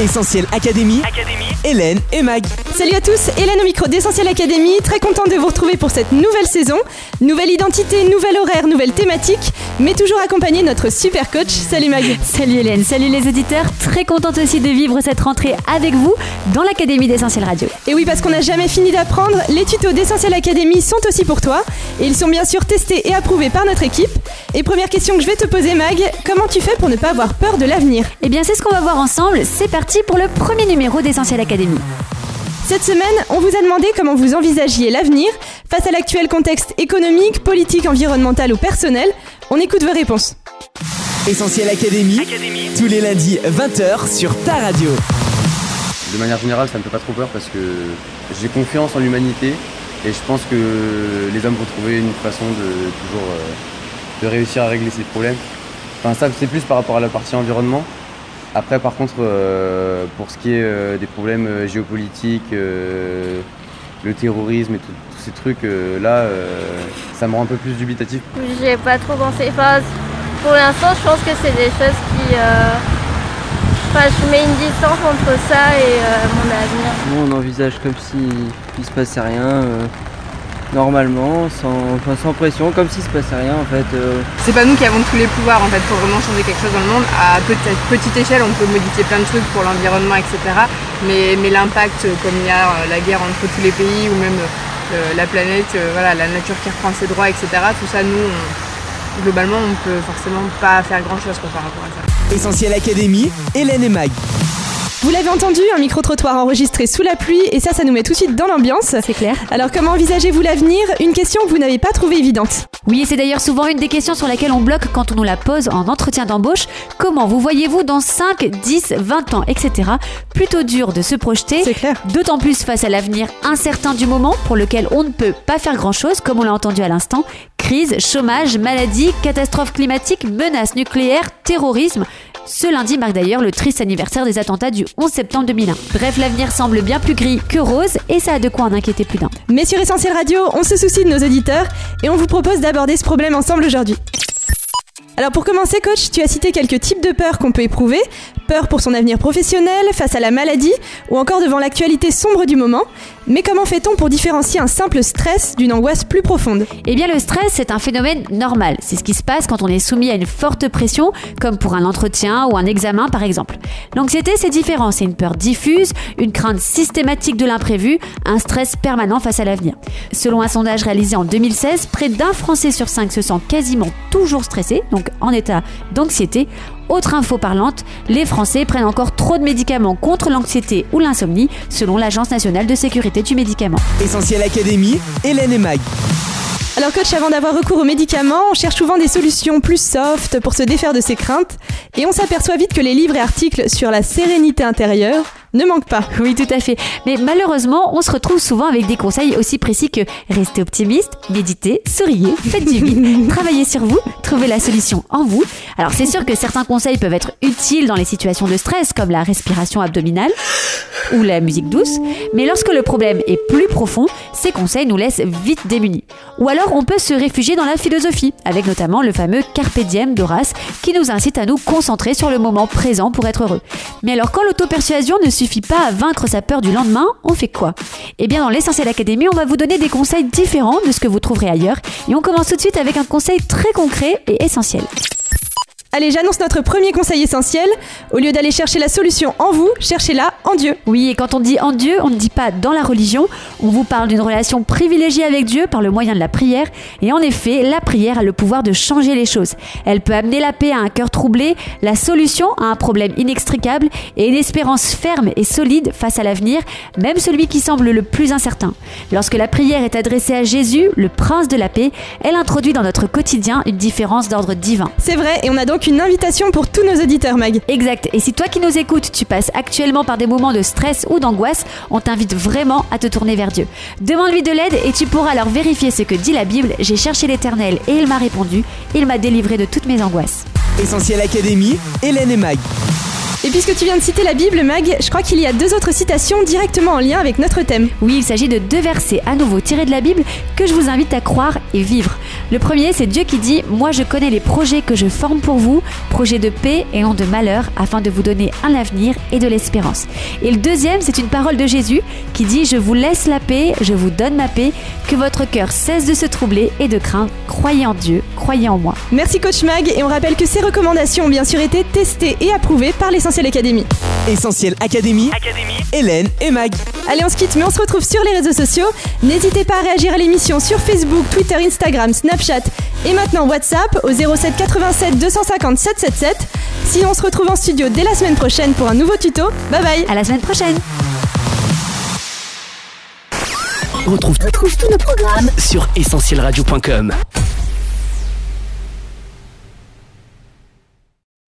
Essentiel Académie. Hélène et Mag. Salut à tous, Hélène au micro d'Essentiel Academy, très contente de vous retrouver pour cette nouvelle saison. Nouvelle identité, nouvel horaire, nouvelle thématique, mais toujours accompagné de notre super coach. Salut Mag. Salut Hélène, salut les auditeurs, très contente aussi de vivre cette rentrée avec vous dans l'Académie d'Essentiel Radio. Et oui, parce qu'on n'a jamais fini d'apprendre, les tutos d'Essentiel Academy sont aussi pour toi. Et ils sont bien sûr testés et approuvés par notre équipe. Et première question que je vais te poser Mag, comment tu fais pour ne pas avoir peur de l'avenir? Eh bien c'est ce qu'on va voir ensemble, c'est parti pour le premier numéro d'Essentiel Académie. Cette semaine, on vous a demandé comment vous envisagiez l'avenir face à l'actuel contexte économique, politique, environnemental ou personnel. On écoute vos réponses. Essentiel Académie. Tous les lundis 20h sur ta radio. De manière générale, ça me fait pas trop peur parce que j'ai confiance en l'humanité et je pense que les hommes vont trouver une façon de toujours euh, de réussir à régler ces problèmes. Enfin, ça, c'est plus par rapport à la partie environnement. Après, par contre, euh, pour ce qui est euh, des problèmes euh, géopolitiques, euh, le terrorisme et tous ces trucs, euh, là, euh, ça me rend un peu plus dubitatif. J'ai pas trop pensé. Enfin, pour l'instant, je pense que c'est des choses qui. euh, Enfin, je mets une distance entre ça et euh, mon avenir. Nous, on envisage comme s'il ne se passait rien, euh, normalement, sans, enfin, sans pression, comme s'il se passait rien en fait. euh. C'est pas nous qui avons tous les pouvoirs en fait pour vraiment changer quelque chose dans le monde. À petite, petite échelle, on peut modifier plein de trucs pour l'environnement, etc. Mais, mais l'impact, euh, comme il y a euh, la guerre entre tous les pays ou même euh, la planète, euh, voilà, la nature qui reprend ses droits, etc. Tout ça, nous, on- globalement, on peut forcément pas faire grand chose par rapport à ça. Essentiel Académie. Hélène et Mag. Vous l'avez entendu, un micro-trottoir enregistré sous la pluie, et ça, ça nous met tout de suite dans l'ambiance. C'est clair Alors, comment envisagez-vous l'avenir? Une question que vous n'avez pas trouvée évidente. Oui, et c'est d'ailleurs souvent une des questions sur laquelle on bloque quand on nous la pose en entretien d'embauche. Comment vous voyez-vous dans 5, 10, 20 ans, etc. Plutôt dur de se projeter. C'est clair. D'autant plus face à l'avenir incertain du moment pour lequel on ne peut pas faire grand-chose, comme on l'a entendu à l'instant. Crise, chômage, maladie, catastrophe climatique, menaces nucléaires, terrorisme. Ce lundi marque d'ailleurs le triste anniversaire des attentats du 11 septembre 2001. Bref, l'avenir semble bien plus gris que rose et ça a de quoi en inquiéter plus d'un. Mais sur Essentiel Radio, on se soucie de nos auditeurs et on vous propose d'aborder ce problème ensemble aujourd'hui. Alors pour commencer, coach, tu as cité quelques types de peurs qu'on peut éprouver. Peur pour son avenir professionnel, face à la maladie ou encore devant l'actualité sombre du moment. Mais comment fait-on pour différencier un simple stress d'une angoisse plus profonde? Eh bien, le stress, c'est un phénomène normal. C'est ce qui se passe quand on est soumis à une forte pression, comme pour un entretien ou un examen, par exemple. L'anxiété, c'est différent. C'est une peur diffuse, une crainte systématique de l'imprévu, un stress permanent face à l'avenir. Selon un sondage réalisé en 2016, près d'un Français sur cinq se sent quasiment toujours stressé, donc en état d'anxiété. Autre info parlante, les Français prennent encore trop de médicaments contre l'anxiété ou l'insomnie, selon l'Agence nationale de sécurité du médicament. Essentiel Académie. Hélène et Mag. Alors coach, avant d'avoir recours aux médicaments, on cherche souvent des solutions plus soft pour se défaire de ses craintes. Et on s'aperçoit vite que les livres et articles sur la sérénité intérieure ne manquent pas. Oui, tout à fait. Mais malheureusement, on se retrouve souvent avec des conseils aussi précis que restez optimiste, méditez, souriez, faites du vide, travaillez sur vous, trouvez la solution en vous. Alors c'est sûr que certains conseils peuvent être utiles dans les situations de stress comme la respiration abdominale ou la musique douce, mais lorsque le problème est plus profond, ces conseils nous laissent vite démunis. Ou alors on peut se réfugier dans la philosophie, avec notamment le fameux Carpe diem d'Horace qui nous incite à nous concentrer sur le moment présent pour être heureux. Mais alors quand l'auto-persuasion ne suffit pas à vaincre sa peur du lendemain, on fait quoi? Eh bien dans l'Essentiel Académie, on va vous donner des conseils différents de ce que vous trouverez ailleurs, et on commence tout de suite avec un conseil très concret et essentiel. Allez, j'annonce notre premier conseil essentiel. Au lieu d'aller chercher la solution en vous, cherchez-la en Dieu. Oui, et quand on dit en Dieu, on ne dit pas dans la religion, on vous parle d'une relation privilégiée avec Dieu par le moyen de la prière, et en effet, la prière a le pouvoir de changer les choses. Elle peut amener la paix à un cœur troublé, la solution à un problème inextricable, et une espérance ferme et solide face à l'avenir, même celui qui semble le plus incertain. Lorsque la prière est adressée à Jésus, le prince de la paix, elle introduit dans notre quotidien une différence d'ordre divin. C'est vrai, et on a donc une invitation pour tous nos auditeurs, Mag. Exact. Et si toi qui nous écoutes, tu passes actuellement par des moments de stress ou d'angoisse, on t'invite vraiment à te tourner vers Dieu. Demande-lui de l'aide et tu pourras alors vérifier ce que dit la Bible. J'ai cherché l'Éternel et il m'a répondu. Il m'a délivré de toutes mes angoisses. Essentiel Académie. Hélène et Mag. Et puisque tu viens de citer la Bible, Mag, je crois qu'il y a deux autres citations directement en lien avec notre thème. Oui, il s'agit de deux versets à nouveau tirés de la Bible que je vous invite à croire et vivre. Le premier, c'est Dieu qui dit Moi je connais les projets que je forme pour vous, projets de paix et non de malheur, afin de vous donner un avenir et de l'espérance. Et le deuxième, c'est une parole de Jésus qui dit Je vous laisse la paix, je vous donne ma paix, que votre cœur cesse de se troubler et de craindre. Croyez en Dieu, croyez en moi. Merci coach Mag et on rappelle que ces recommandations ont bien sûr été testées et approuvées par l'Essentiel Academy. Essentiel Académie, Hélène et Mag. Allez, on se quitte, mais on se retrouve sur les réseaux sociaux. N'hésitez pas à réagir à l'émission sur Facebook, Twitter, Instagram, Snapchat et maintenant WhatsApp au 07 87 250 777. Sinon, on se retrouve en studio dès la semaine prochaine pour un nouveau tuto. Bye bye À la semaine prochaine! Retrouve, retrouve tous nos programmes sur essentielradio.com.